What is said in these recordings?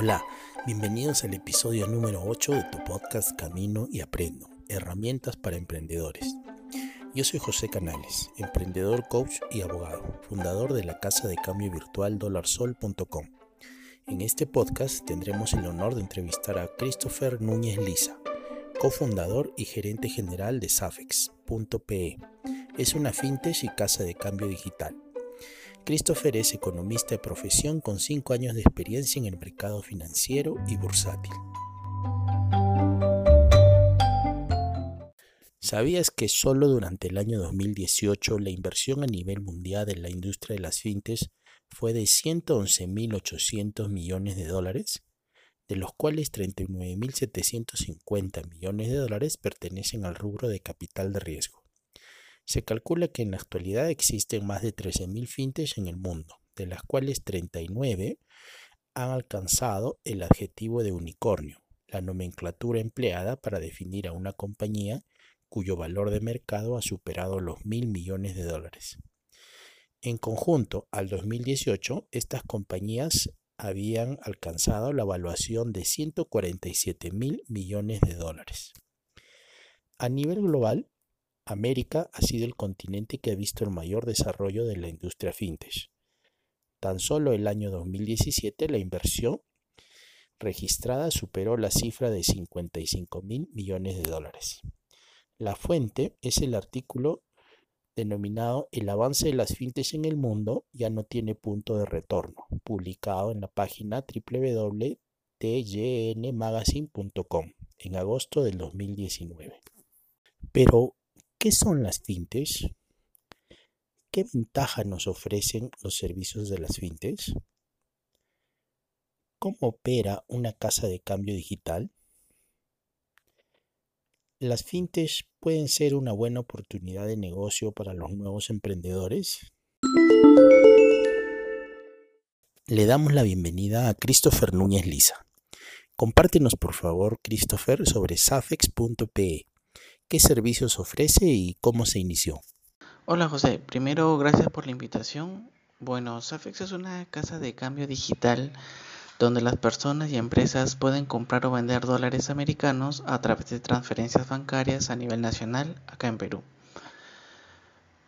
Hola, bienvenidos al episodio número 8 de tu podcast Camino y Aprendo, herramientas para emprendedores. Yo soy José Canales, emprendedor, coach y abogado, fundador de la casa de cambio virtual dolarsol.com. En este podcast tendremos el honor de entrevistar a Christopher Núñez Lisa, cofundador y gerente general de Safex.pe. Es una fintech y casa de cambio digital Christopher es economista de profesión con 5 años de experiencia en el mercado financiero y bursátil. ¿Sabías que solo durante el año 2018 la inversión a nivel mundial en la industria de las fintes fue de 111.800 millones de dólares? de los cuales 39.750 millones de dólares pertenecen al rubro de capital de riesgo. Se calcula que en la actualidad existen más de 13.000 fintes en el mundo, de las cuales 39 han alcanzado el adjetivo de unicornio, la nomenclatura empleada para definir a una compañía cuyo valor de mercado ha superado los mil millones de dólares. En conjunto, al 2018, estas compañías habían alcanzado la evaluación de 147 mil millones de dólares. A nivel global, América ha sido el continente que ha visto el mayor desarrollo de la industria fintech. Tan solo el año 2017 la inversión registrada superó la cifra de 55 mil millones de dólares. La fuente es el artículo denominado El avance de las fintechs en el mundo ya no tiene punto de retorno, publicado en la página www.tgnmagazine.com en agosto del 2019. Pero, ¿Qué son las fintechs? ¿Qué ventaja nos ofrecen los servicios de las fintechs? ¿Cómo opera una casa de cambio digital? ¿Las fintechs pueden ser una buena oportunidad de negocio para los nuevos emprendedores? Le damos la bienvenida a Christopher Núñez Lisa. Compártenos por favor, Christopher, sobre safex.pe qué servicios ofrece y cómo se inició. Hola José, primero gracias por la invitación. Bueno, Safex es una casa de cambio digital donde las personas y empresas pueden comprar o vender dólares americanos a través de transferencias bancarias a nivel nacional acá en Perú.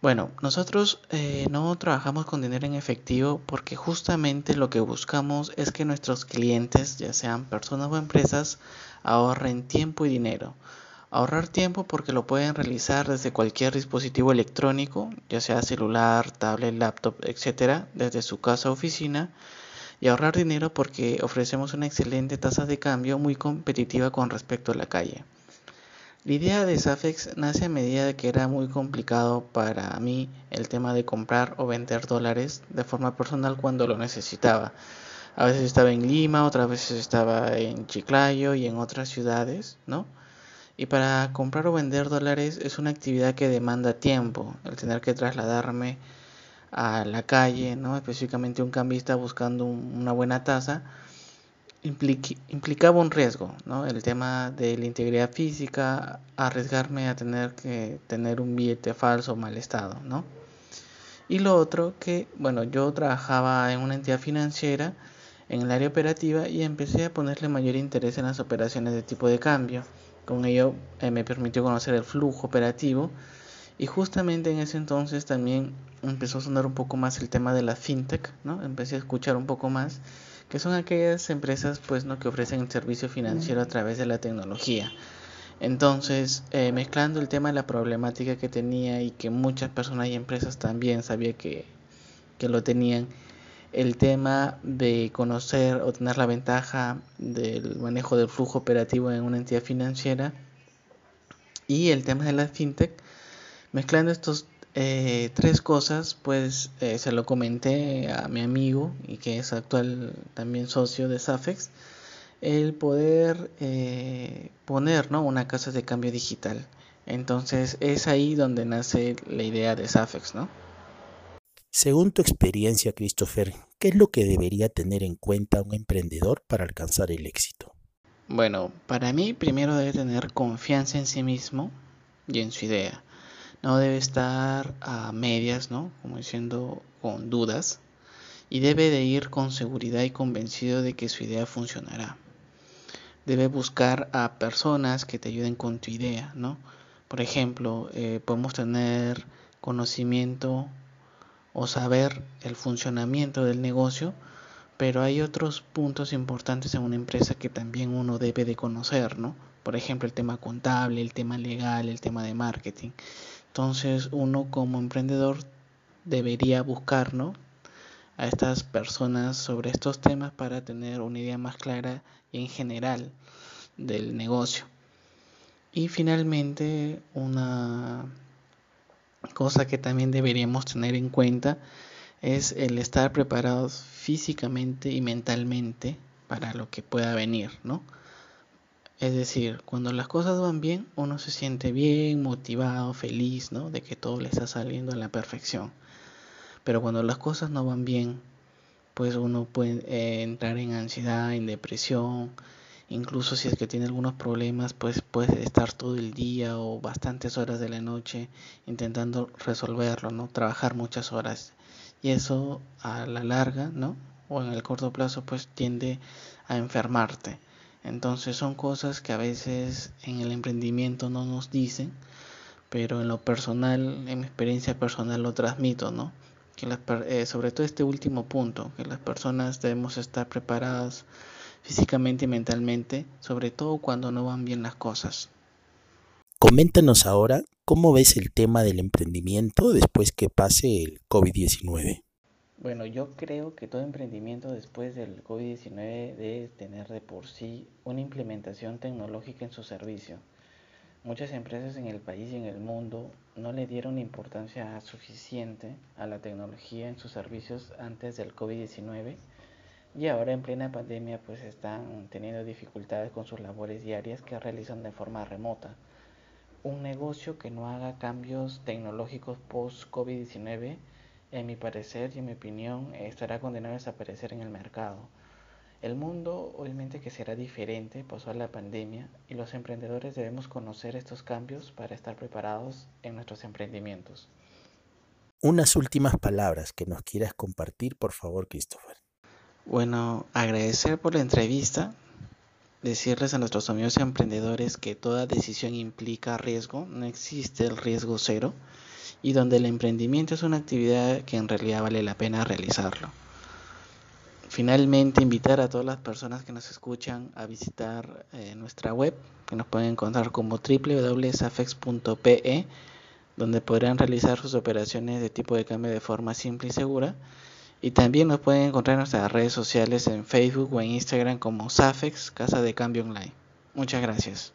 Bueno, nosotros eh, no trabajamos con dinero en efectivo porque justamente lo que buscamos es que nuestros clientes, ya sean personas o empresas, ahorren tiempo y dinero. Ahorrar tiempo porque lo pueden realizar desde cualquier dispositivo electrónico, ya sea celular, tablet, laptop, etc., desde su casa o oficina. Y ahorrar dinero porque ofrecemos una excelente tasa de cambio muy competitiva con respecto a la calle. La idea de Safex nace a medida de que era muy complicado para mí el tema de comprar o vender dólares de forma personal cuando lo necesitaba. A veces estaba en Lima, otras veces estaba en Chiclayo y en otras ciudades, ¿no? Y para comprar o vender dólares es una actividad que demanda tiempo, el tener que trasladarme a la calle, ¿no? específicamente un cambista buscando una buena tasa, implicaba un riesgo, ¿no? el tema de la integridad física, arriesgarme a tener que tener un billete falso o mal estado. ¿no? Y lo otro que, bueno, yo trabajaba en una entidad financiera en el área operativa y empecé a ponerle mayor interés en las operaciones de tipo de cambio con ello eh, me permitió conocer el flujo operativo y justamente en ese entonces también empezó a sonar un poco más el tema de la fintech, ¿no? Empecé a escuchar un poco más que son aquellas empresas pues no que ofrecen el servicio financiero a través de la tecnología. Entonces, eh, mezclando el tema de la problemática que tenía y que muchas personas y empresas también sabía que, que lo tenían, el tema de conocer o tener la ventaja del manejo del flujo operativo en una entidad financiera y el tema de la fintech, mezclando estos eh, tres cosas, pues eh, se lo comenté a mi amigo y que es actual también socio de Safex, el poder eh, poner ¿no? una casa de cambio digital. Entonces es ahí donde nace la idea de Safex, ¿no? Según tu experiencia, Christopher, ¿qué es lo que debería tener en cuenta un emprendedor para alcanzar el éxito? Bueno, para mí primero debe tener confianza en sí mismo y en su idea. No debe estar a medias, ¿no? Como diciendo con dudas. y debe de ir con seguridad y convencido de que su idea funcionará. Debe buscar a personas que te ayuden con tu idea, ¿no? Por ejemplo, eh, podemos tener conocimiento o saber el funcionamiento del negocio, pero hay otros puntos importantes en una empresa que también uno debe de conocer, ¿no? Por ejemplo, el tema contable, el tema legal, el tema de marketing. Entonces, uno como emprendedor debería buscar, ¿no? a estas personas sobre estos temas para tener una idea más clara y en general del negocio. Y finalmente, una cosa que también deberíamos tener en cuenta es el estar preparados físicamente y mentalmente para lo que pueda venir, ¿no? Es decir, cuando las cosas van bien, uno se siente bien, motivado, feliz, ¿no? De que todo le está saliendo a la perfección. Pero cuando las cosas no van bien, pues uno puede eh, entrar en ansiedad, en depresión, incluso si es que tiene algunos problemas, pues puede estar todo el día o bastantes horas de la noche intentando resolverlo, ¿no? Trabajar muchas horas. Y eso a la larga, ¿no? O en el corto plazo, pues tiende a enfermarte. Entonces son cosas que a veces en el emprendimiento no nos dicen, pero en lo personal, en mi experiencia personal lo transmito, ¿no? Que eh, sobre todo este último punto, que las personas debemos estar preparadas físicamente y mentalmente, sobre todo cuando no van bien las cosas. Coméntanos ahora cómo ves el tema del emprendimiento después que pase el COVID-19. Bueno, yo creo que todo emprendimiento después del COVID-19 debe tener de por sí una implementación tecnológica en su servicio. Muchas empresas en el país y en el mundo no le dieron importancia suficiente a la tecnología en sus servicios antes del COVID-19 y ahora en plena pandemia pues están teniendo dificultades con sus labores diarias que realizan de forma remota. Un negocio que no haga cambios tecnológicos post-COVID-19, en mi parecer y en mi opinión, estará condenado a desaparecer en el mercado. El mundo obviamente que será diferente pasó a la pandemia y los emprendedores debemos conocer estos cambios para estar preparados en nuestros emprendimientos. Unas últimas palabras que nos quieras compartir, por favor, Christopher. Bueno, agradecer por la entrevista, decirles a nuestros amigos emprendedores que toda decisión implica riesgo, no existe el riesgo cero y donde el emprendimiento es una actividad que en realidad vale la pena realizarlo. Finalmente, invitar a todas las personas que nos escuchan a visitar eh, nuestra web, que nos pueden encontrar como www.safex.pe, donde podrán realizar sus operaciones de tipo de cambio de forma simple y segura y también nos pueden encontrar en nuestras redes sociales en Facebook o en Instagram como Safex, Casa de Cambio Online. Muchas gracias.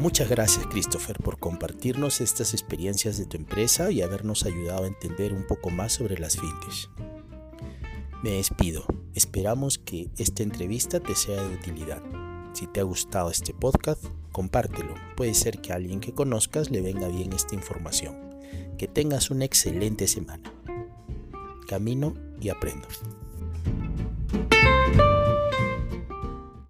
Muchas gracias Christopher por compartirnos estas experiencias de tu empresa y habernos ayudado a entender un poco más sobre las fintech. Me despido. Esperamos que esta entrevista te sea de utilidad. Si te ha gustado este podcast, compártelo. Puede ser que a alguien que conozcas le venga bien esta información. Que tengas una excelente semana. Camino y aprendo.